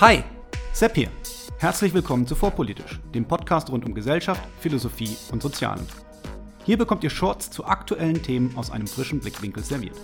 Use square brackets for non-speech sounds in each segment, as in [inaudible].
Hi, Sepp hier. Herzlich willkommen zu Vorpolitisch, dem Podcast rund um Gesellschaft, Philosophie und Sozialen. Hier bekommt ihr Shorts zu aktuellen Themen aus einem frischen Blickwinkel serviert.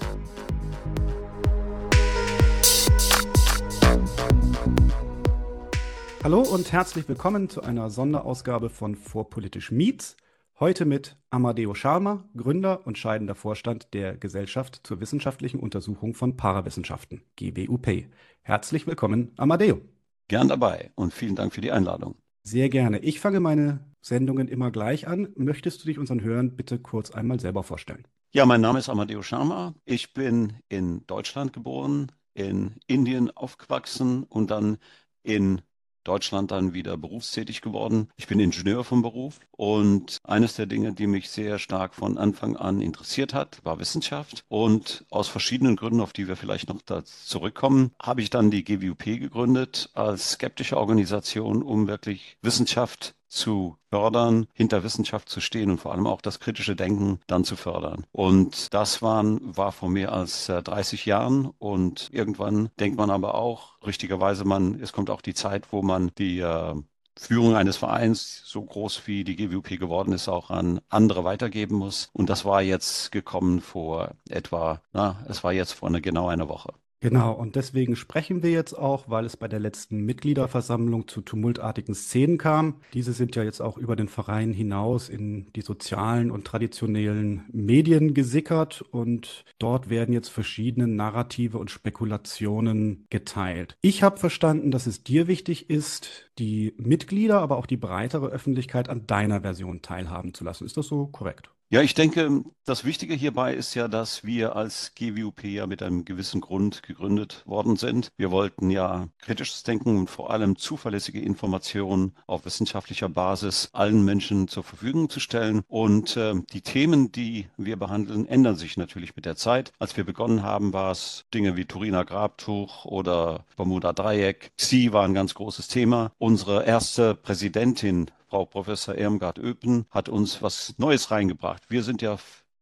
Hallo und herzlich willkommen zu einer Sonderausgabe von Vorpolitisch Meets. Heute mit Amadeo Sharma, Gründer und scheidender Vorstand der Gesellschaft zur wissenschaftlichen Untersuchung von Parawissenschaften, GWUP. Herzlich willkommen, Amadeo. Gern dabei und vielen Dank für die Einladung. Sehr gerne. Ich fange meine Sendungen immer gleich an. Möchtest du dich unseren Hörern bitte kurz einmal selber vorstellen? Ja, mein Name ist Amadeo Sharma. Ich bin in Deutschland geboren, in Indien aufgewachsen und dann in Deutschland dann wieder berufstätig geworden. Ich bin Ingenieur vom Beruf und eines der Dinge, die mich sehr stark von Anfang an interessiert hat, war Wissenschaft. Und aus verschiedenen Gründen, auf die wir vielleicht noch zurückkommen, habe ich dann die GWUP gegründet als skeptische Organisation, um wirklich Wissenschaft zu fördern, hinter Wissenschaft zu stehen und vor allem auch das kritische Denken dann zu fördern. Und das waren, war vor mehr als 30 äh, Jahren und irgendwann denkt man aber auch, richtigerweise man, es kommt auch die Zeit, wo man die äh, Führung eines Vereins, so groß wie die GWP geworden ist, auch an andere weitergeben muss. Und das war jetzt gekommen vor etwa, na, es war jetzt vor eine, genau einer Woche. Genau, und deswegen sprechen wir jetzt auch, weil es bei der letzten Mitgliederversammlung zu tumultartigen Szenen kam. Diese sind ja jetzt auch über den Verein hinaus in die sozialen und traditionellen Medien gesickert und dort werden jetzt verschiedene Narrative und Spekulationen geteilt. Ich habe verstanden, dass es dir wichtig ist, die Mitglieder, aber auch die breitere Öffentlichkeit an deiner Version teilhaben zu lassen. Ist das so korrekt? Ja, ich denke, das Wichtige hierbei ist ja, dass wir als GWUP ja mit einem gewissen Grund gegründet worden sind. Wir wollten ja kritisches Denken und vor allem zuverlässige Informationen auf wissenschaftlicher Basis allen Menschen zur Verfügung zu stellen. Und äh, die Themen, die wir behandeln, ändern sich natürlich mit der Zeit. Als wir begonnen haben, war es Dinge wie Turiner Grabtuch oder Bermuda Dreieck. Sie war ein ganz großes Thema. Unsere erste Präsidentin Frau Professor Irmgard Öpen hat uns was Neues reingebracht. Wir sind ja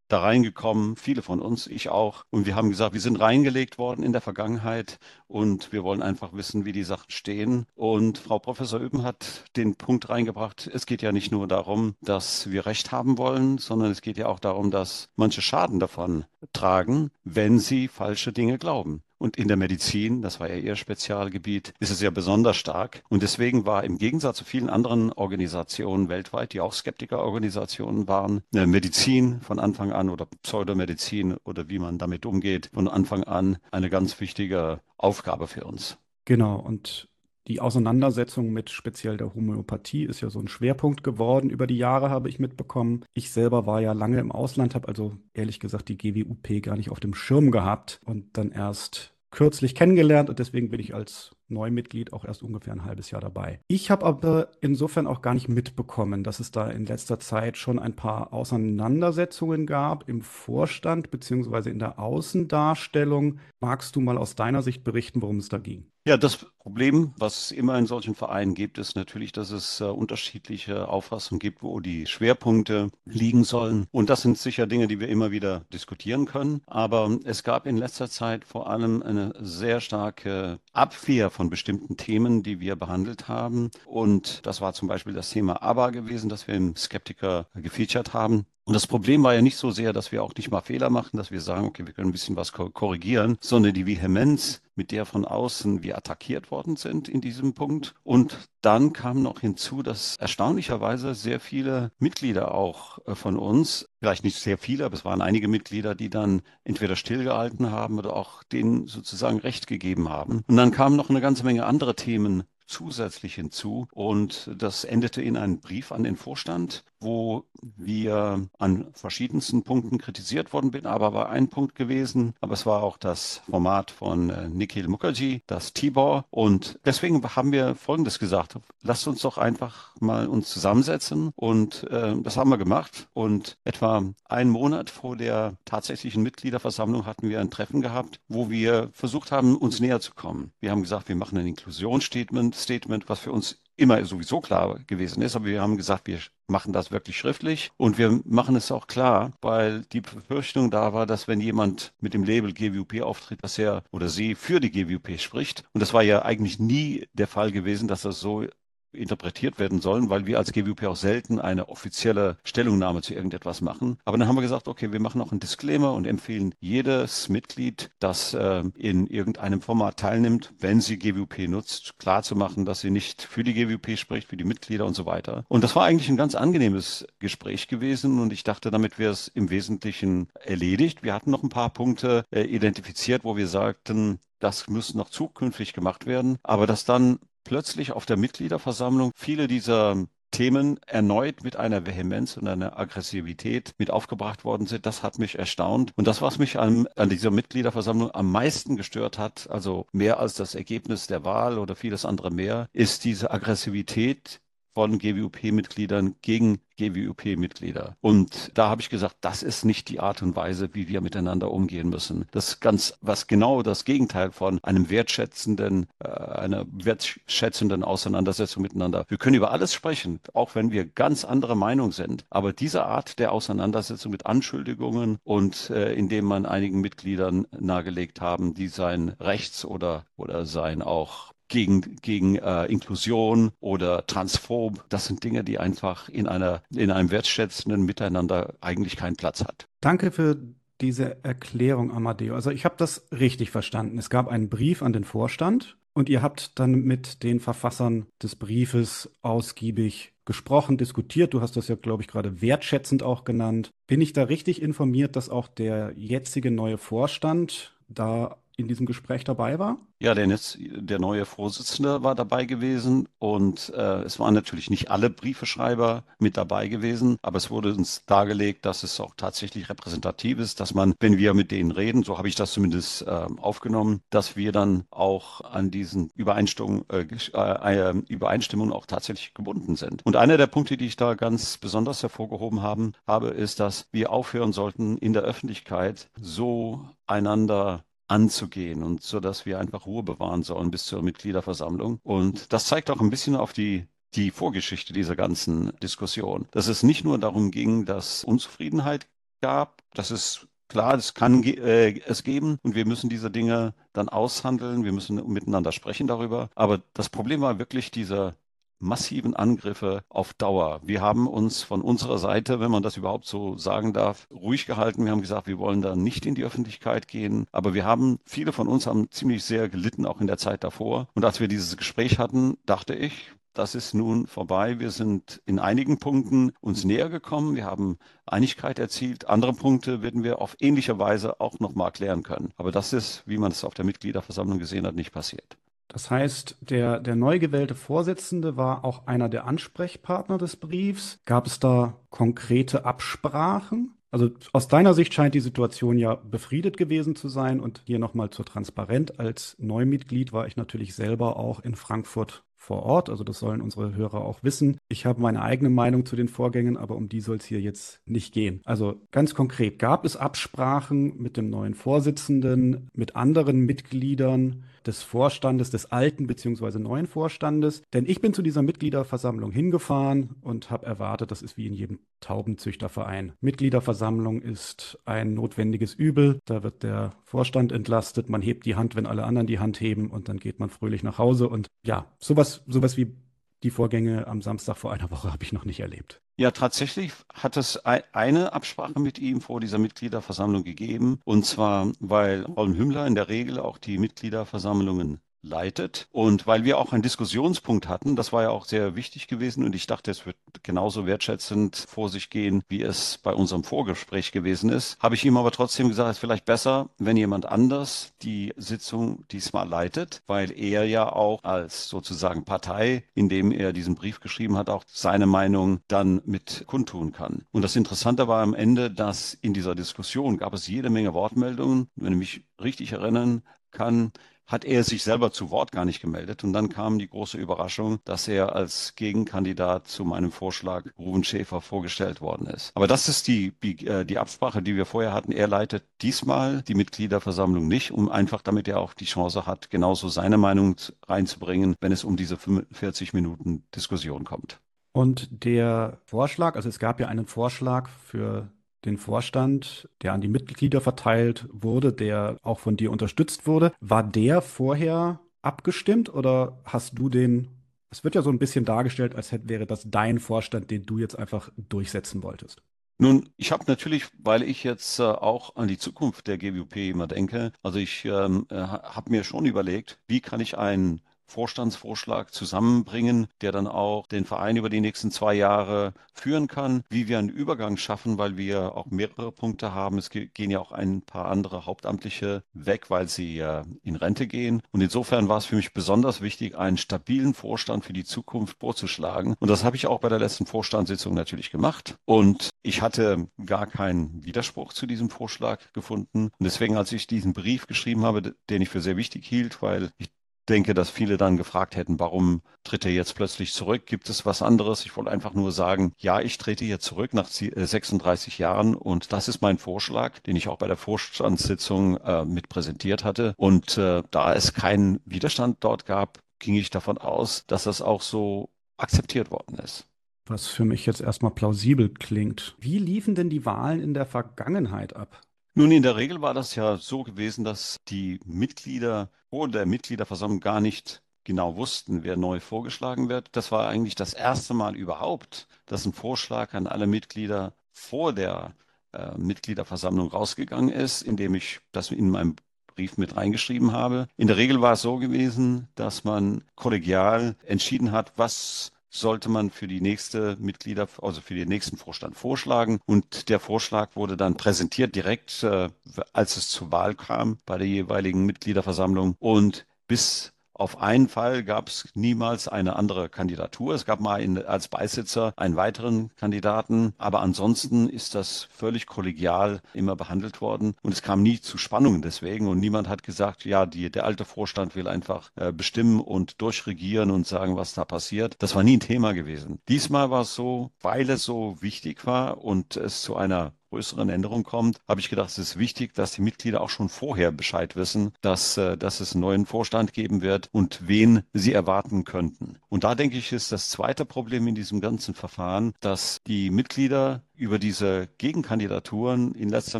da reingekommen, viele von uns, ich auch. Und wir haben gesagt, wir sind reingelegt worden in der Vergangenheit und wir wollen einfach wissen, wie die Sachen stehen. Und Frau Professor Öben hat den Punkt reingebracht, es geht ja nicht nur darum, dass wir Recht haben wollen, sondern es geht ja auch darum, dass manche Schaden davon tragen, wenn sie falsche Dinge glauben. Und in der Medizin, das war ja ihr Spezialgebiet, ist es ja besonders stark. Und deswegen war im Gegensatz zu vielen anderen Organisationen weltweit, die auch Skeptikerorganisationen waren, eine Medizin von Anfang an oder Pseudomedizin oder wie man damit umgeht, von Anfang an eine ganz wichtige Aufgabe für uns. Genau. Und die Auseinandersetzung mit speziell der Homöopathie ist ja so ein Schwerpunkt geworden. Über die Jahre habe ich mitbekommen. Ich selber war ja lange im Ausland, habe also ehrlich gesagt die GWUP gar nicht auf dem Schirm gehabt und dann erst kürzlich kennengelernt und deswegen bin ich als Neumitglied auch erst ungefähr ein halbes Jahr dabei. Ich habe aber insofern auch gar nicht mitbekommen, dass es da in letzter Zeit schon ein paar Auseinandersetzungen gab im Vorstand beziehungsweise in der Außendarstellung. Magst du mal aus deiner Sicht berichten, worum es da ging? Ja, das Problem, was es immer in solchen Vereinen gibt, ist natürlich, dass es äh, unterschiedliche Auffassungen gibt, wo die Schwerpunkte liegen sollen. Und das sind sicher Dinge, die wir immer wieder diskutieren können. Aber es gab in letzter Zeit vor allem eine sehr starke Abwehr von bestimmten Themen, die wir behandelt haben. Und das war zum Beispiel das Thema ABBA gewesen, das wir im Skeptiker gefeatured haben. Und das Problem war ja nicht so sehr, dass wir auch nicht mal Fehler machen, dass wir sagen, okay, wir können ein bisschen was korrigieren, sondern die Vehemenz, mit der von außen wir attackiert worden sind in diesem Punkt. Und dann kam noch hinzu, dass erstaunlicherweise sehr viele Mitglieder auch äh, von uns, vielleicht nicht sehr viele, aber es waren einige Mitglieder, die dann entweder stillgehalten haben oder auch denen sozusagen Recht gegeben haben. Und dann kamen noch eine ganze Menge andere Themen zusätzlich hinzu. Und das endete in einem Brief an den Vorstand, wo wir an verschiedensten Punkten kritisiert worden bin, aber war ein Punkt gewesen, aber es war auch das Format von äh, Nikhil Mukherjee, das Tibor. Und deswegen haben wir Folgendes gesagt. Lasst uns doch einfach mal uns zusammensetzen. Und äh, das haben wir gemacht. Und etwa einen Monat vor der tatsächlichen Mitgliederversammlung hatten wir ein Treffen gehabt, wo wir versucht haben, uns näher zu kommen. Wir haben gesagt, wir machen ein Inklusionsstatement Statement, was für uns immer sowieso klar gewesen ist, aber wir haben gesagt, wir machen das wirklich schriftlich und wir machen es auch klar, weil die Befürchtung da war, dass wenn jemand mit dem Label GWP auftritt, dass er oder sie für die GWP spricht. Und das war ja eigentlich nie der Fall gewesen, dass das so interpretiert werden sollen, weil wir als GWP auch selten eine offizielle Stellungnahme zu irgendetwas machen. Aber dann haben wir gesagt, okay, wir machen auch einen Disclaimer und empfehlen jedes Mitglied, das äh, in irgendeinem Format teilnimmt, wenn sie GWP nutzt, klar zu machen, dass sie nicht für die GWP spricht, für die Mitglieder und so weiter. Und das war eigentlich ein ganz angenehmes Gespräch gewesen und ich dachte, damit wäre es im Wesentlichen erledigt. Wir hatten noch ein paar Punkte äh, identifiziert, wo wir sagten, das muss noch zukünftig gemacht werden, aber dass dann plötzlich auf der Mitgliederversammlung viele dieser Themen erneut mit einer Vehemenz und einer Aggressivität mit aufgebracht worden sind. Das hat mich erstaunt. Und das, was mich an, an dieser Mitgliederversammlung am meisten gestört hat, also mehr als das Ergebnis der Wahl oder vieles andere mehr, ist diese Aggressivität, von GWUP-Mitgliedern gegen GWUP-Mitglieder. Und da habe ich gesagt, das ist nicht die Art und Weise, wie wir miteinander umgehen müssen. Das ist ganz, was genau das Gegenteil von einem wertschätzenden, äh, einer wertschätzenden Auseinandersetzung miteinander. Wir können über alles sprechen, auch wenn wir ganz andere Meinung sind. Aber diese Art der Auseinandersetzung mit Anschuldigungen und äh, indem man einigen Mitgliedern nahegelegt haben, die sein Rechts oder, oder sein auch gegen, gegen äh, Inklusion oder Transphob. Das sind Dinge, die einfach in, einer, in einem wertschätzenden Miteinander eigentlich keinen Platz hat. Danke für diese Erklärung, Amadeo. Also ich habe das richtig verstanden. Es gab einen Brief an den Vorstand und ihr habt dann mit den Verfassern des Briefes ausgiebig gesprochen, diskutiert. Du hast das ja, glaube ich, gerade wertschätzend auch genannt. Bin ich da richtig informiert, dass auch der jetzige neue Vorstand da in diesem Gespräch dabei war? Ja, der, der neue Vorsitzende war dabei gewesen und äh, es waren natürlich nicht alle Briefeschreiber mit dabei gewesen, aber es wurde uns dargelegt, dass es auch tatsächlich repräsentativ ist, dass man, wenn wir mit denen reden, so habe ich das zumindest äh, aufgenommen, dass wir dann auch an diesen Übereinstimmungen, äh, äh, äh, Übereinstimmungen auch tatsächlich gebunden sind. Und einer der Punkte, die ich da ganz besonders hervorgehoben haben, habe, ist, dass wir aufhören sollten, in der Öffentlichkeit so einander anzugehen und so, dass wir einfach Ruhe bewahren sollen bis zur Mitgliederversammlung. Und das zeigt auch ein bisschen auf die die Vorgeschichte dieser ganzen Diskussion. Dass es nicht nur darum ging, dass Unzufriedenheit gab, dass es klar, es kann äh, es geben und wir müssen diese Dinge dann aushandeln, wir müssen miteinander sprechen darüber. Aber das Problem war wirklich dieser massiven Angriffe auf Dauer. Wir haben uns von unserer Seite, wenn man das überhaupt so sagen darf, ruhig gehalten. Wir haben gesagt, wir wollen da nicht in die Öffentlichkeit gehen. Aber wir haben, viele von uns haben ziemlich sehr gelitten, auch in der Zeit davor. Und als wir dieses Gespräch hatten, dachte ich, das ist nun vorbei. Wir sind in einigen Punkten uns näher gekommen. Wir haben Einigkeit erzielt. Andere Punkte werden wir auf ähnliche Weise auch nochmal klären können. Aber das ist, wie man es auf der Mitgliederversammlung gesehen hat, nicht passiert. Das heißt, der, der neu gewählte Vorsitzende war auch einer der Ansprechpartner des Briefs. Gab es da konkrete Absprachen? Also aus deiner Sicht scheint die Situation ja befriedet gewesen zu sein. Und hier nochmal zur Transparenz. Als Neumitglied war ich natürlich selber auch in Frankfurt vor Ort. Also das sollen unsere Hörer auch wissen. Ich habe meine eigene Meinung zu den Vorgängen, aber um die soll es hier jetzt nicht gehen. Also ganz konkret, gab es Absprachen mit dem neuen Vorsitzenden, mit anderen Mitgliedern des Vorstandes, des alten bzw. neuen Vorstandes? Denn ich bin zu dieser Mitgliederversammlung hingefahren und habe erwartet, das ist wie in jedem Taubenzüchterverein. Mitgliederversammlung ist ein notwendiges Übel. Da wird der Vorstand entlastet, man hebt die Hand, wenn alle anderen die Hand heben und dann geht man fröhlich nach Hause. Und ja, sowas, sowas wie die Vorgänge am Samstag vor einer Woche habe ich noch nicht erlebt. Ja, tatsächlich hat es eine Absprache mit ihm vor dieser Mitgliederversammlung gegeben. Und zwar, weil Holm Hümmler in der Regel auch die Mitgliederversammlungen leitet. Und weil wir auch einen Diskussionspunkt hatten, das war ja auch sehr wichtig gewesen und ich dachte, es wird genauso wertschätzend vor sich gehen, wie es bei unserem Vorgespräch gewesen ist, habe ich ihm aber trotzdem gesagt, es ist vielleicht besser, wenn jemand anders die Sitzung diesmal leitet, weil er ja auch als sozusagen Partei, indem er diesen Brief geschrieben hat, auch seine Meinung dann mit kundtun kann. Und das Interessante war am Ende, dass in dieser Diskussion gab es jede Menge Wortmeldungen, wenn ich mich richtig erinnern kann, hat er sich selber zu Wort gar nicht gemeldet. Und dann kam die große Überraschung, dass er als Gegenkandidat zu meinem Vorschlag Ruben Schäfer vorgestellt worden ist. Aber das ist die, die, äh, Absprache, die wir vorher hatten. Er leitet diesmal die Mitgliederversammlung nicht, um einfach, damit er auch die Chance hat, genauso seine Meinung reinzubringen, wenn es um diese 45 Minuten Diskussion kommt. Und der Vorschlag, also es gab ja einen Vorschlag für den Vorstand, der an die Mitglieder verteilt wurde, der auch von dir unterstützt wurde. War der vorher abgestimmt oder hast du den? Es wird ja so ein bisschen dargestellt, als hätte, wäre das dein Vorstand, den du jetzt einfach durchsetzen wolltest. Nun, ich habe natürlich, weil ich jetzt äh, auch an die Zukunft der GWP immer denke, also ich ähm, äh, habe mir schon überlegt, wie kann ich einen Vorstandsvorschlag zusammenbringen, der dann auch den Verein über die nächsten zwei Jahre führen kann, wie wir einen Übergang schaffen, weil wir auch mehrere Punkte haben. Es gehen ja auch ein paar andere Hauptamtliche weg, weil sie in Rente gehen. Und insofern war es für mich besonders wichtig, einen stabilen Vorstand für die Zukunft vorzuschlagen. Und das habe ich auch bei der letzten Vorstandssitzung natürlich gemacht. Und ich hatte gar keinen Widerspruch zu diesem Vorschlag gefunden. Und deswegen, als ich diesen Brief geschrieben habe, den ich für sehr wichtig hielt, weil ich denke, dass viele dann gefragt hätten, warum tritt er jetzt plötzlich zurück? Gibt es was anderes? Ich wollte einfach nur sagen, ja, ich trete jetzt zurück nach 36 äh, Jahren und das ist mein Vorschlag, den ich auch bei der Vorstandssitzung äh, mit präsentiert hatte. Und äh, da es keinen Widerstand dort gab, ging ich davon aus, dass das auch so akzeptiert worden ist. Was für mich jetzt erstmal plausibel klingt. Wie liefen denn die Wahlen in der Vergangenheit ab? Nun, in der Regel war das ja so gewesen, dass die Mitglieder vor der Mitgliederversammlung gar nicht genau wussten, wer neu vorgeschlagen wird. Das war eigentlich das erste Mal überhaupt, dass ein Vorschlag an alle Mitglieder vor der äh, Mitgliederversammlung rausgegangen ist, indem ich das in meinem Brief mit reingeschrieben habe. In der Regel war es so gewesen, dass man kollegial entschieden hat, was sollte man für die nächste Mitglieder, also für den nächsten Vorstand vorschlagen. Und der Vorschlag wurde dann präsentiert direkt, äh, als es zur Wahl kam bei der jeweiligen Mitgliederversammlung. Und bis auf einen Fall gab es niemals eine andere Kandidatur. Es gab mal in, als Beisitzer einen weiteren Kandidaten, aber ansonsten ist das völlig kollegial immer behandelt worden und es kam nie zu Spannungen deswegen und niemand hat gesagt, ja, die, der alte Vorstand will einfach äh, bestimmen und durchregieren und sagen, was da passiert. Das war nie ein Thema gewesen. Diesmal war es so, weil es so wichtig war und es zu einer größeren Änderung kommt, habe ich gedacht, es ist wichtig, dass die Mitglieder auch schon vorher Bescheid wissen, dass, äh, dass es einen neuen Vorstand geben wird und wen sie erwarten könnten. Und da denke ich, ist das zweite Problem in diesem ganzen Verfahren, dass die Mitglieder über diese Gegenkandidaturen in letzter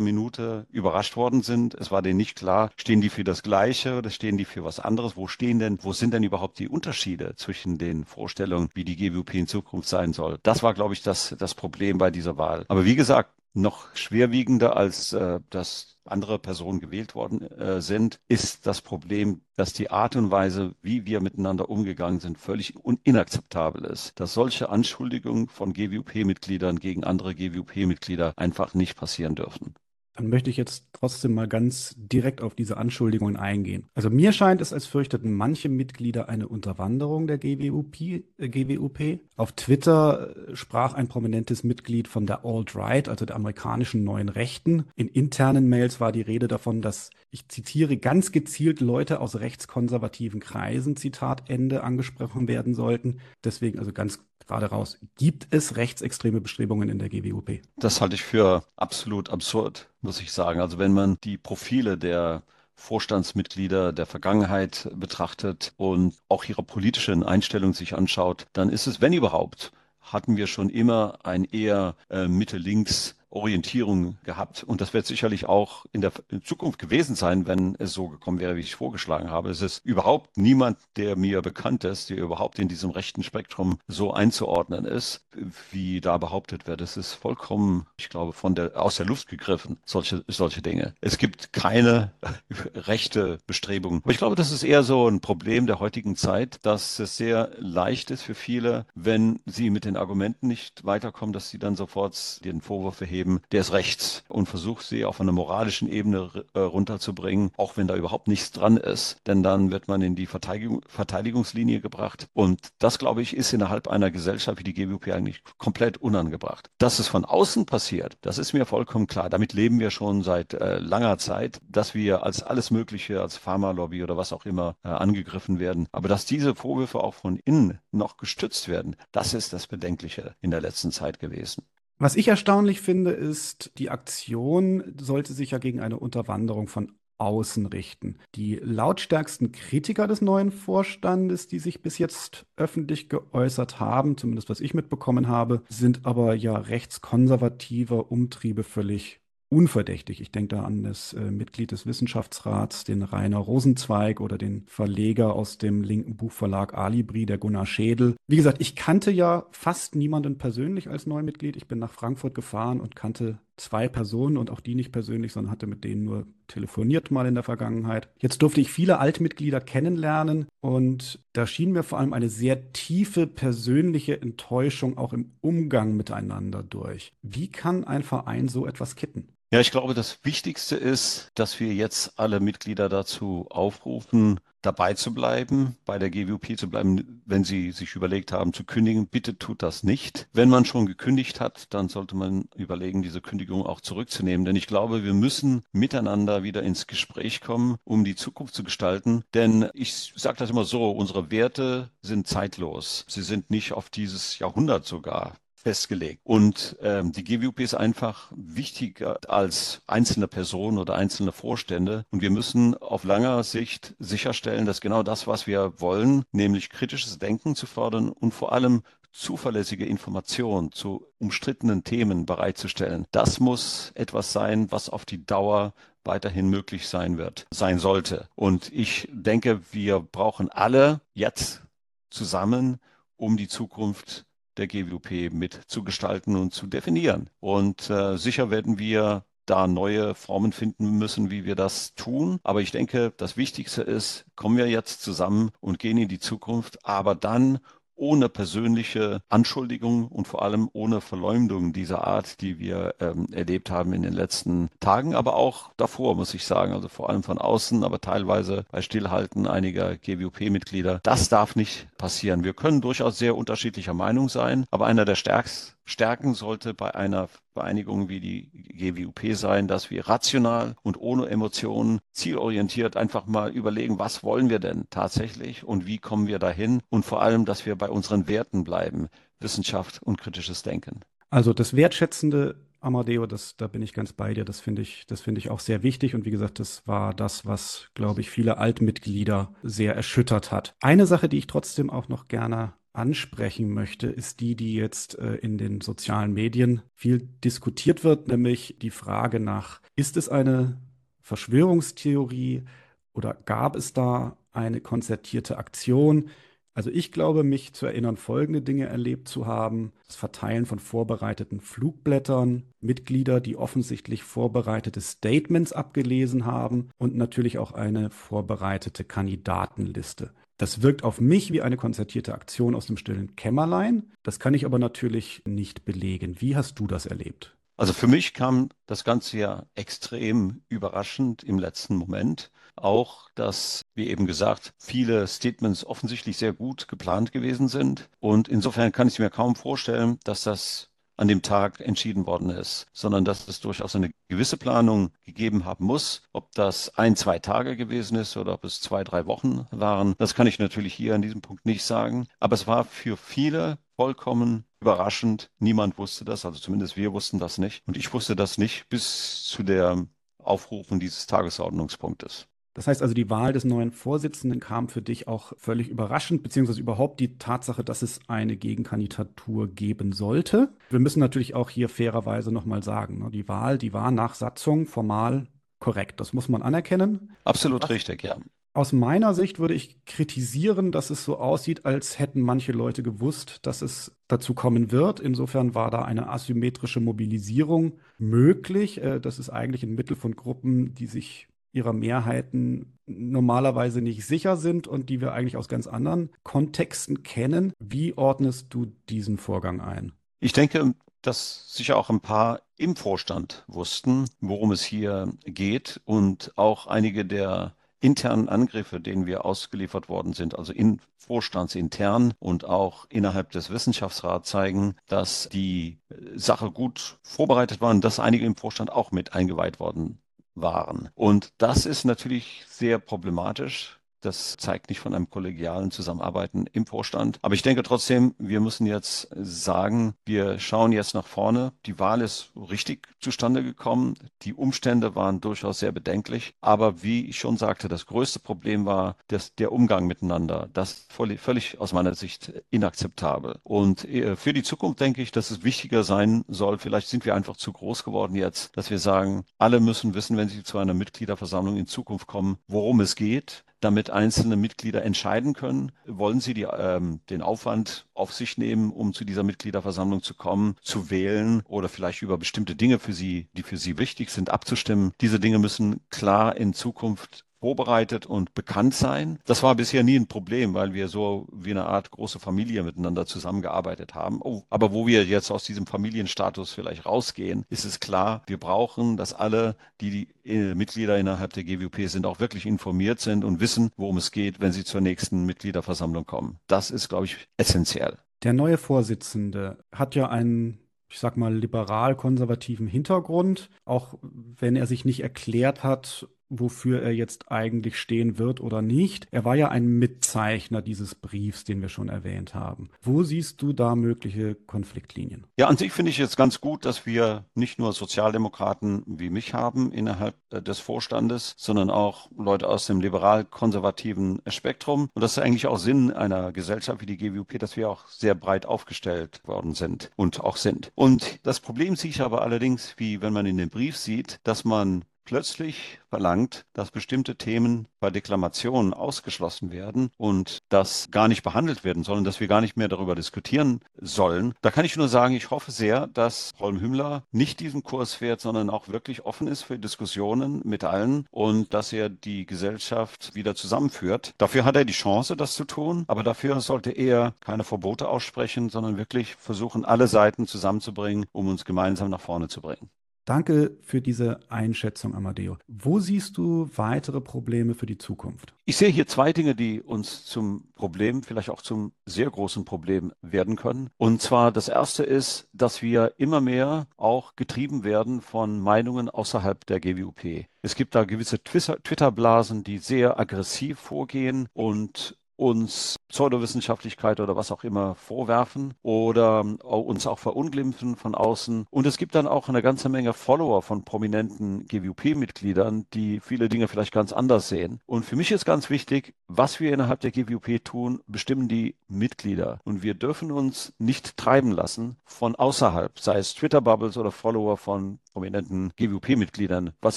Minute überrascht worden sind. Es war denen nicht klar, stehen die für das Gleiche oder stehen die für was anderes? Wo stehen denn, wo sind denn überhaupt die Unterschiede zwischen den Vorstellungen, wie die GWP in Zukunft sein soll? Das war, glaube ich, das, das Problem bei dieser Wahl. Aber wie gesagt, noch schwerwiegender als äh, dass andere Personen gewählt worden äh, sind, ist das Problem, dass die Art und Weise, wie wir miteinander umgegangen sind, völlig inakzeptabel ist. Dass solche Anschuldigungen von GWP-Mitgliedern gegen andere GWP-Mitglieder einfach nicht passieren dürfen. Dann möchte ich jetzt trotzdem mal ganz direkt auf diese Anschuldigungen eingehen. Also mir scheint es, als fürchteten manche Mitglieder eine Unterwanderung der GWUP. Äh, GWUP. Auf Twitter äh, sprach ein prominentes Mitglied von der Alt-Right, also der amerikanischen neuen Rechten. In internen Mails war die Rede davon, dass, ich zitiere, ganz gezielt Leute aus rechtskonservativen Kreisen, Zitat Ende, angesprochen werden sollten. Deswegen also ganz gerade raus. Gibt es rechtsextreme Bestrebungen in der GWUP? Das halte ich für absolut absurd, muss ich sagen. Also wenn man die Profile der Vorstandsmitglieder der Vergangenheit betrachtet und auch ihre politischen Einstellungen sich anschaut, dann ist es, wenn überhaupt, hatten wir schon immer ein eher äh, Mitte-Links Orientierung gehabt. Und das wird sicherlich auch in der Zukunft gewesen sein, wenn es so gekommen wäre, wie ich vorgeschlagen habe. Es ist überhaupt niemand, der mir bekannt ist, der überhaupt in diesem rechten Spektrum so einzuordnen ist, wie da behauptet wird. Es ist vollkommen, ich glaube, von der, aus der Luft gegriffen, solche, solche Dinge. Es gibt keine [laughs] rechte Bestrebungen. Aber ich glaube, das ist eher so ein Problem der heutigen Zeit, dass es sehr leicht ist für viele, wenn sie mit den Argumenten nicht weiterkommen, dass sie dann sofort den Vorwurf erheben, geben, der ist rechts und versucht sie auf einer moralischen Ebene äh, runterzubringen, auch wenn da überhaupt nichts dran ist. Denn dann wird man in die Verteidigung, Verteidigungslinie gebracht. Und das, glaube ich, ist innerhalb einer Gesellschaft wie die GWP eigentlich komplett unangebracht. Dass es von außen passiert, das ist mir vollkommen klar. Damit leben wir schon seit äh, langer Zeit, dass wir als alles Mögliche, als Pharmalobby oder was auch immer äh, angegriffen werden. Aber dass diese Vorwürfe auch von innen noch gestützt werden, das ist das Bedenkliche in der letzten Zeit gewesen. Was ich erstaunlich finde, ist, die Aktion sollte sich ja gegen eine Unterwanderung von außen richten. Die lautstärksten Kritiker des neuen Vorstandes, die sich bis jetzt öffentlich geäußert haben, zumindest was ich mitbekommen habe, sind aber ja rechtskonservativer Umtriebe völlig unverdächtig. Ich denke da an das äh, Mitglied des Wissenschaftsrats, den Rainer Rosenzweig oder den Verleger aus dem linken Buchverlag Alibri, der Gunnar Schädel. Wie gesagt, ich kannte ja fast niemanden persönlich als Neumitglied. Ich bin nach Frankfurt gefahren und kannte zwei Personen und auch die nicht persönlich, sondern hatte mit denen nur telefoniert mal in der Vergangenheit. Jetzt durfte ich viele Altmitglieder kennenlernen und da schien mir vor allem eine sehr tiefe persönliche Enttäuschung auch im Umgang miteinander durch. Wie kann ein Verein so etwas kitten? Ja, ich glaube, das Wichtigste ist, dass wir jetzt alle Mitglieder dazu aufrufen, dabei zu bleiben, bei der GWP zu bleiben, wenn sie sich überlegt haben zu kündigen. Bitte tut das nicht. Wenn man schon gekündigt hat, dann sollte man überlegen, diese Kündigung auch zurückzunehmen. Denn ich glaube, wir müssen miteinander wieder ins Gespräch kommen, um die Zukunft zu gestalten. Denn ich sage das immer so, unsere Werte sind zeitlos. Sie sind nicht auf dieses Jahrhundert sogar festgelegt. Und ähm, die GWP ist einfach wichtiger als einzelne Personen oder einzelne Vorstände. Und wir müssen auf langer Sicht sicherstellen, dass genau das, was wir wollen, nämlich kritisches Denken zu fördern und vor allem zuverlässige Informationen zu umstrittenen Themen bereitzustellen. Das muss etwas sein, was auf die Dauer weiterhin möglich sein wird, sein sollte. Und ich denke, wir brauchen alle jetzt zusammen, um die Zukunft der GWP mitzugestalten und zu definieren. Und äh, sicher werden wir da neue Formen finden müssen, wie wir das tun. Aber ich denke, das Wichtigste ist, kommen wir jetzt zusammen und gehen in die Zukunft, aber dann ohne persönliche Anschuldigung und vor allem ohne Verleumdung dieser Art, die wir ähm, erlebt haben in den letzten Tagen, aber auch davor, muss ich sagen, also vor allem von außen, aber teilweise bei Stillhalten einiger GWP-Mitglieder. Das darf nicht passieren. Wir können durchaus sehr unterschiedlicher Meinung sein, aber einer der stärksten Stärken sollte bei einer Vereinigung wie die GWUP sein, dass wir rational und ohne Emotionen zielorientiert einfach mal überlegen, was wollen wir denn tatsächlich und wie kommen wir dahin und vor allem, dass wir bei unseren Werten bleiben, Wissenschaft und kritisches Denken. Also das wertschätzende Amadeo, das, da bin ich ganz bei dir. Das finde ich, das finde ich auch sehr wichtig. Und wie gesagt, das war das, was, glaube ich, viele Altmitglieder sehr erschüttert hat. Eine Sache, die ich trotzdem auch noch gerne ansprechen möchte, ist die, die jetzt äh, in den sozialen Medien viel diskutiert wird, nämlich die Frage nach, ist es eine Verschwörungstheorie oder gab es da eine konzertierte Aktion? Also ich glaube, mich zu erinnern, folgende Dinge erlebt zu haben. Das Verteilen von vorbereiteten Flugblättern, Mitglieder, die offensichtlich vorbereitete Statements abgelesen haben und natürlich auch eine vorbereitete Kandidatenliste. Das wirkt auf mich wie eine konzertierte Aktion aus dem stillen Kämmerlein. Das kann ich aber natürlich nicht belegen. Wie hast du das erlebt? Also für mich kam das Ganze ja extrem überraschend im letzten Moment. Auch, dass, wie eben gesagt, viele Statements offensichtlich sehr gut geplant gewesen sind. Und insofern kann ich mir kaum vorstellen, dass das an dem Tag entschieden worden ist, sondern dass es durchaus eine gewisse Planung gegeben haben muss. Ob das ein, zwei Tage gewesen ist oder ob es zwei, drei Wochen waren, das kann ich natürlich hier an diesem Punkt nicht sagen. Aber es war für viele vollkommen überraschend. Niemand wusste das, also zumindest wir wussten das nicht. Und ich wusste das nicht bis zu der Aufrufung dieses Tagesordnungspunktes. Das heißt also, die Wahl des neuen Vorsitzenden kam für dich auch völlig überraschend, beziehungsweise überhaupt die Tatsache, dass es eine Gegenkandidatur geben sollte. Wir müssen natürlich auch hier fairerweise nochmal sagen, ne, die Wahl, die war nach Satzung formal korrekt. Das muss man anerkennen. Absolut Was, richtig, ja. Aus meiner Sicht würde ich kritisieren, dass es so aussieht, als hätten manche Leute gewusst, dass es dazu kommen wird. Insofern war da eine asymmetrische Mobilisierung möglich. Äh, das ist eigentlich ein Mittel von Gruppen, die sich ihrer Mehrheiten normalerweise nicht sicher sind und die wir eigentlich aus ganz anderen Kontexten kennen. Wie ordnest du diesen Vorgang ein? Ich denke, dass sicher auch ein paar im Vorstand wussten, worum es hier geht und auch einige der internen Angriffe, denen wir ausgeliefert worden sind, also in vorstandsintern und auch innerhalb des Wissenschaftsrats zeigen, dass die Sache gut vorbereitet war und dass einige im Vorstand auch mit eingeweiht worden waren. Und das ist natürlich sehr problematisch, das zeigt nicht von einem kollegialen Zusammenarbeiten im Vorstand. Aber ich denke trotzdem, wir müssen jetzt sagen, wir schauen jetzt nach vorne. Die Wahl ist richtig zustande gekommen. Die Umstände waren durchaus sehr bedenklich. Aber wie ich schon sagte, das größte Problem war das, der Umgang miteinander. Das völlig, völlig aus meiner Sicht inakzeptabel. Und äh, für die Zukunft denke ich, dass es wichtiger sein soll. Vielleicht sind wir einfach zu groß geworden jetzt, dass wir sagen, alle müssen wissen, wenn sie zu einer Mitgliederversammlung in Zukunft kommen, worum es geht damit einzelne Mitglieder entscheiden können, wollen sie die, ähm, den Aufwand auf sich nehmen, um zu dieser Mitgliederversammlung zu kommen, zu wählen oder vielleicht über bestimmte Dinge für sie, die für sie wichtig sind, abzustimmen. Diese Dinge müssen klar in Zukunft vorbereitet und bekannt sein. Das war bisher nie ein Problem, weil wir so wie eine Art große Familie miteinander zusammengearbeitet haben. Oh, aber wo wir jetzt aus diesem Familienstatus vielleicht rausgehen, ist es klar, wir brauchen, dass alle, die, die äh, Mitglieder innerhalb der GWP sind, auch wirklich informiert sind und wissen, worum es geht, wenn sie zur nächsten Mitgliederversammlung kommen. Das ist, glaube ich, essentiell. Der neue Vorsitzende hat ja einen ich sag mal, liberal-konservativen Hintergrund, auch wenn er sich nicht erklärt hat, wofür er jetzt eigentlich stehen wird oder nicht. Er war ja ein Mitzeichner dieses Briefs, den wir schon erwähnt haben. Wo siehst du da mögliche Konfliktlinien? Ja, an sich finde ich jetzt ganz gut, dass wir nicht nur Sozialdemokraten wie mich haben innerhalb äh, des Vorstandes, sondern auch Leute aus dem liberal-konservativen Spektrum. Und das ist eigentlich auch Sinn einer Gesellschaft wie die GWP, dass wir auch sehr breit aufgestellt worden sind und auch sind. Und das Problem sehe ich aber allerdings, wie wenn man in den Brief sieht, dass man plötzlich verlangt, dass bestimmte Themen bei Deklamationen ausgeschlossen werden und das gar nicht behandelt werden sollen, dass wir gar nicht mehr darüber diskutieren sollen. Da kann ich nur sagen, ich hoffe sehr, dass Holm Hümmler nicht diesen Kurs fährt, sondern auch wirklich offen ist für Diskussionen mit allen und dass er die Gesellschaft wieder zusammenführt. Dafür hat er die Chance, das zu tun, aber dafür sollte er keine Verbote aussprechen, sondern wirklich versuchen, alle Seiten zusammenzubringen, um uns gemeinsam nach vorne zu bringen. Danke für diese Einschätzung, Amadeo. Wo siehst du weitere Probleme für die Zukunft? Ich sehe hier zwei Dinge, die uns zum Problem, vielleicht auch zum sehr großen Problem werden können. Und zwar das erste ist, dass wir immer mehr auch getrieben werden von Meinungen außerhalb der GWUP. Es gibt da gewisse Twitter-Blasen, die sehr aggressiv vorgehen und uns Pseudowissenschaftlichkeit oder was auch immer vorwerfen oder uns auch verunglimpfen von außen. Und es gibt dann auch eine ganze Menge Follower von prominenten GWP-Mitgliedern, die viele Dinge vielleicht ganz anders sehen. Und für mich ist ganz wichtig, was wir innerhalb der GWP tun, bestimmen die Mitglieder. Und wir dürfen uns nicht treiben lassen von außerhalb, sei es Twitter-Bubbles oder Follower von prominenten GWP-Mitgliedern. Was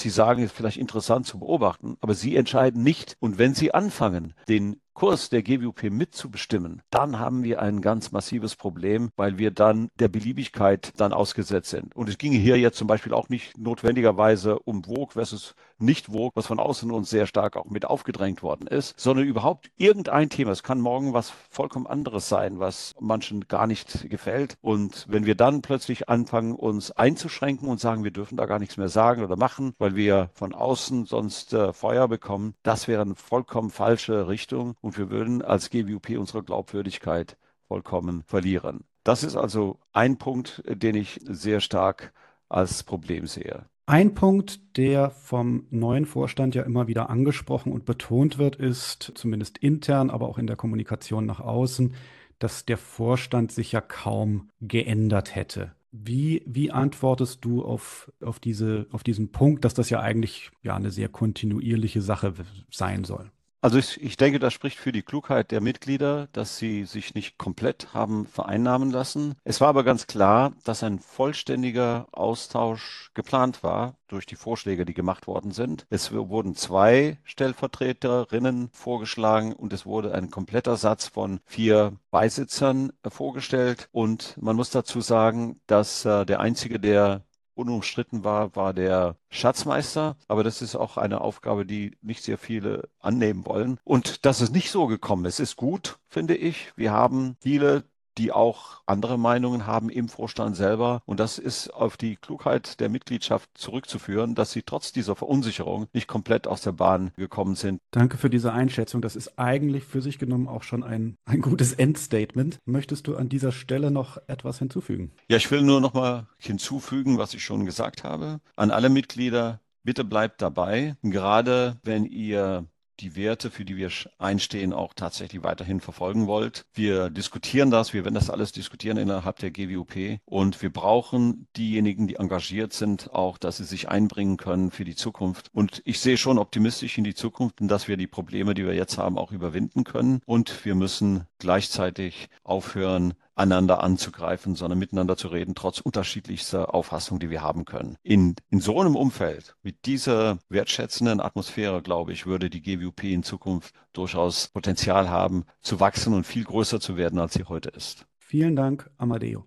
sie sagen, ist vielleicht interessant zu beobachten, aber sie entscheiden nicht. Und wenn sie anfangen, den Kurs der GWP mitzubestimmen, dann haben wir ein ganz massives Problem, weil wir dann der Beliebigkeit dann ausgesetzt sind. Und es ginge hier jetzt zum Beispiel auch nicht notwendigerweise um Vogue versus nicht Vogue, was von außen uns sehr stark auch mit aufgedrängt worden ist, sondern überhaupt irgendein Thema. Es kann morgen was vollkommen anderes sein, was manchen gar nicht gefällt. Und wenn wir dann plötzlich anfangen, uns einzuschränken und sagen, wir dürfen da gar nichts mehr sagen oder machen, weil wir von außen sonst äh, Feuer bekommen, das wäre eine vollkommen falsche Richtung wir würden als GWP unsere Glaubwürdigkeit vollkommen verlieren. Das ist also ein Punkt, den ich sehr stark als Problem sehe. Ein Punkt, der vom neuen Vorstand ja immer wieder angesprochen und betont wird, ist zumindest intern, aber auch in der Kommunikation nach außen, dass der Vorstand sich ja kaum geändert hätte. Wie, wie antwortest du auf, auf, diese, auf diesen Punkt, dass das ja eigentlich ja eine sehr kontinuierliche Sache sein soll? Also ich, ich denke, das spricht für die Klugheit der Mitglieder, dass sie sich nicht komplett haben vereinnahmen lassen. Es war aber ganz klar, dass ein vollständiger Austausch geplant war durch die Vorschläge, die gemacht worden sind. Es wurden zwei Stellvertreterinnen vorgeschlagen und es wurde ein kompletter Satz von vier Beisitzern vorgestellt. Und man muss dazu sagen, dass äh, der einzige, der unumstritten war, war der Schatzmeister. Aber das ist auch eine Aufgabe, die nicht sehr viele annehmen wollen. Und dass es nicht so gekommen ist, ist gut, finde ich. Wir haben viele die auch andere Meinungen haben im Vorstand selber. Und das ist auf die Klugheit der Mitgliedschaft zurückzuführen, dass sie trotz dieser Verunsicherung nicht komplett aus der Bahn gekommen sind. Danke für diese Einschätzung. Das ist eigentlich für sich genommen auch schon ein, ein gutes Endstatement. Möchtest du an dieser Stelle noch etwas hinzufügen? Ja, ich will nur noch mal hinzufügen, was ich schon gesagt habe. An alle Mitglieder, bitte bleibt dabei. Gerade wenn ihr die Werte, für die wir einstehen, auch tatsächlich weiterhin verfolgen wollt. Wir diskutieren das, wir werden das alles diskutieren innerhalb der GWUP und wir brauchen diejenigen, die engagiert sind, auch, dass sie sich einbringen können für die Zukunft. Und ich sehe schon optimistisch in die Zukunft dass wir die Probleme, die wir jetzt haben, auch überwinden können. Und wir müssen gleichzeitig aufhören, einander anzugreifen, sondern miteinander zu reden, trotz unterschiedlichster Auffassungen, die wir haben können. In, in so einem Umfeld, mit dieser wertschätzenden Atmosphäre, glaube ich, würde die GWP in Zukunft durchaus Potenzial haben, zu wachsen und viel größer zu werden, als sie heute ist. Vielen Dank, Amadeo.